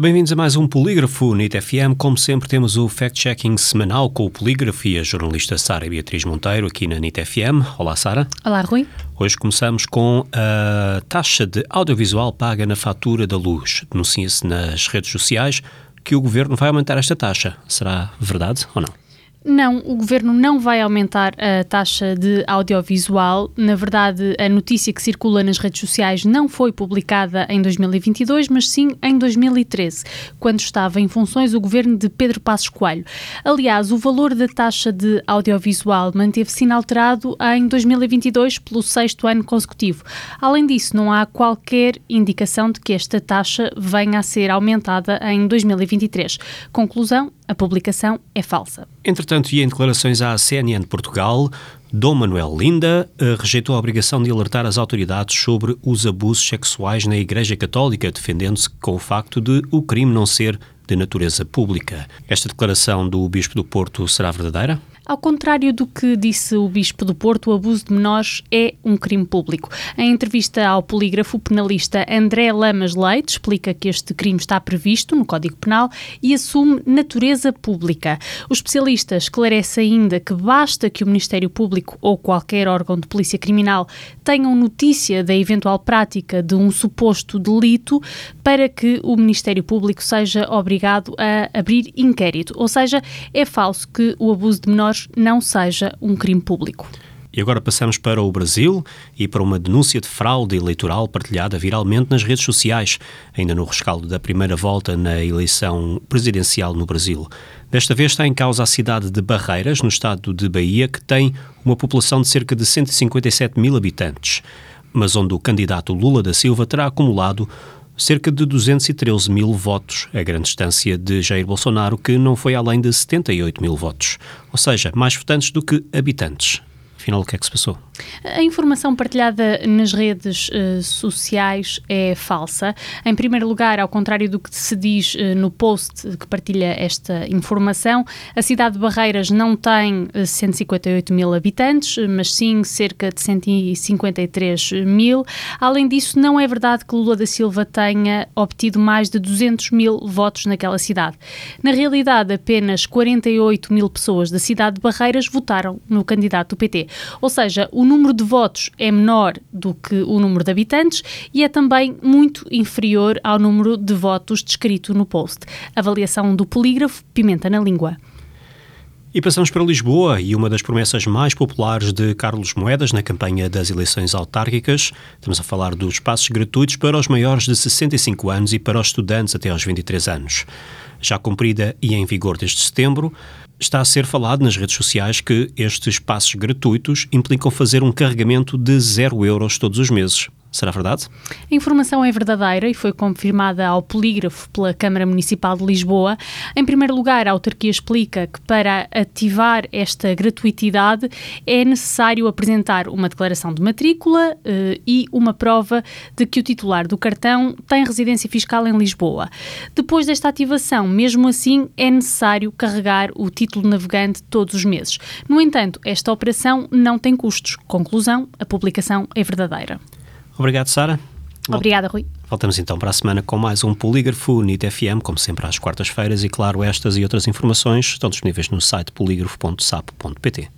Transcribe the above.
Bem-vindos a mais um Polígrafo NIT FM. Como sempre, temos o fact-checking semanal com o Polígrafo e a jornalista Sara Beatriz Monteiro aqui na NIT FM. Olá, Sara. Olá, Rui. Hoje começamos com a taxa de audiovisual paga na fatura da luz. Denuncia-se nas redes sociais que o governo vai aumentar esta taxa. Será verdade ou não? Não, o governo não vai aumentar a taxa de audiovisual. Na verdade, a notícia que circula nas redes sociais não foi publicada em 2022, mas sim em 2013, quando estava em funções o governo de Pedro Passos Coelho. Aliás, o valor da taxa de audiovisual manteve-se inalterado em 2022 pelo sexto ano consecutivo. Além disso, não há qualquer indicação de que esta taxa venha a ser aumentada em 2023. Conclusão: a publicação é falsa. Entretanto, e em declarações à CNN de Portugal, Dom Manuel Linda uh, rejeitou a obrigação de alertar as autoridades sobre os abusos sexuais na Igreja Católica, defendendo-se com o facto de o crime não ser de natureza pública. Esta declaração do Bispo do Porto será verdadeira? Ao contrário do que disse o Bispo do Porto, o abuso de menores é um crime público. Em entrevista ao polígrafo, penalista André Lamas Leite explica que este crime está previsto no Código Penal e assume natureza pública. O especialista esclarece ainda que basta que o Ministério Público ou qualquer órgão de polícia criminal tenham notícia da eventual prática de um suposto delito para que o Ministério Público seja obrigado a abrir inquérito. Ou seja, é falso que o abuso de menores não seja um crime público. E agora passamos para o Brasil e para uma denúncia de fraude eleitoral partilhada viralmente nas redes sociais, ainda no rescaldo da primeira volta na eleição presidencial no Brasil. Desta vez está em causa a cidade de Barreiras, no estado de Bahia, que tem uma população de cerca de 157 mil habitantes, mas onde o candidato Lula da Silva terá acumulado cerca de 213 mil votos, a grande distância de Jair Bolsonaro, que não foi além de 78 mil votos. Ou seja, mais votantes do que habitantes. Afinal, o que é que se passou? A informação partilhada nas redes uh, sociais é falsa. Em primeiro lugar, ao contrário do que se diz uh, no post que partilha esta informação, a cidade de Barreiras não tem uh, eh, 158 mil habitantes, mas sim cerca de 153 mil. Além disso, não é verdade que Lula da Silva tenha obtido mais de 200 mil votos naquela cidade. Na realidade, apenas 48 mil pessoas da cidade de Barreiras votaram no candidato do PT. Ou seja, o número de votos é menor do que o número de habitantes e é também muito inferior ao número de votos descrito no post. Avaliação do polígrafo Pimenta na Língua. E passamos para Lisboa e uma das promessas mais populares de Carlos Moedas na campanha das eleições autárquicas. Estamos a falar dos passos gratuitos para os maiores de 65 anos e para os estudantes até aos 23 anos. Já cumprida e em vigor desde setembro, está a ser falado nas redes sociais que estes passos gratuitos implicam fazer um carregamento de zero euros todos os meses. Será verdade? A informação é verdadeira e foi confirmada ao polígrafo pela Câmara Municipal de Lisboa. Em primeiro lugar, a autarquia explica que para ativar esta gratuitidade é necessário apresentar uma declaração de matrícula eh, e uma prova de que o titular do cartão tem residência fiscal em Lisboa. Depois desta ativação, mesmo assim, é necessário carregar o título navegante todos os meses. No entanto, esta operação não tem custos. Conclusão: a publicação é verdadeira. Obrigado, Sara. Obrigada, Rui. Voltamos então para a semana com mais um Polígrafo NIT FM, como sempre às quartas-feiras, e claro, estas e outras informações estão disponíveis no site polígrafo.sapo.pt.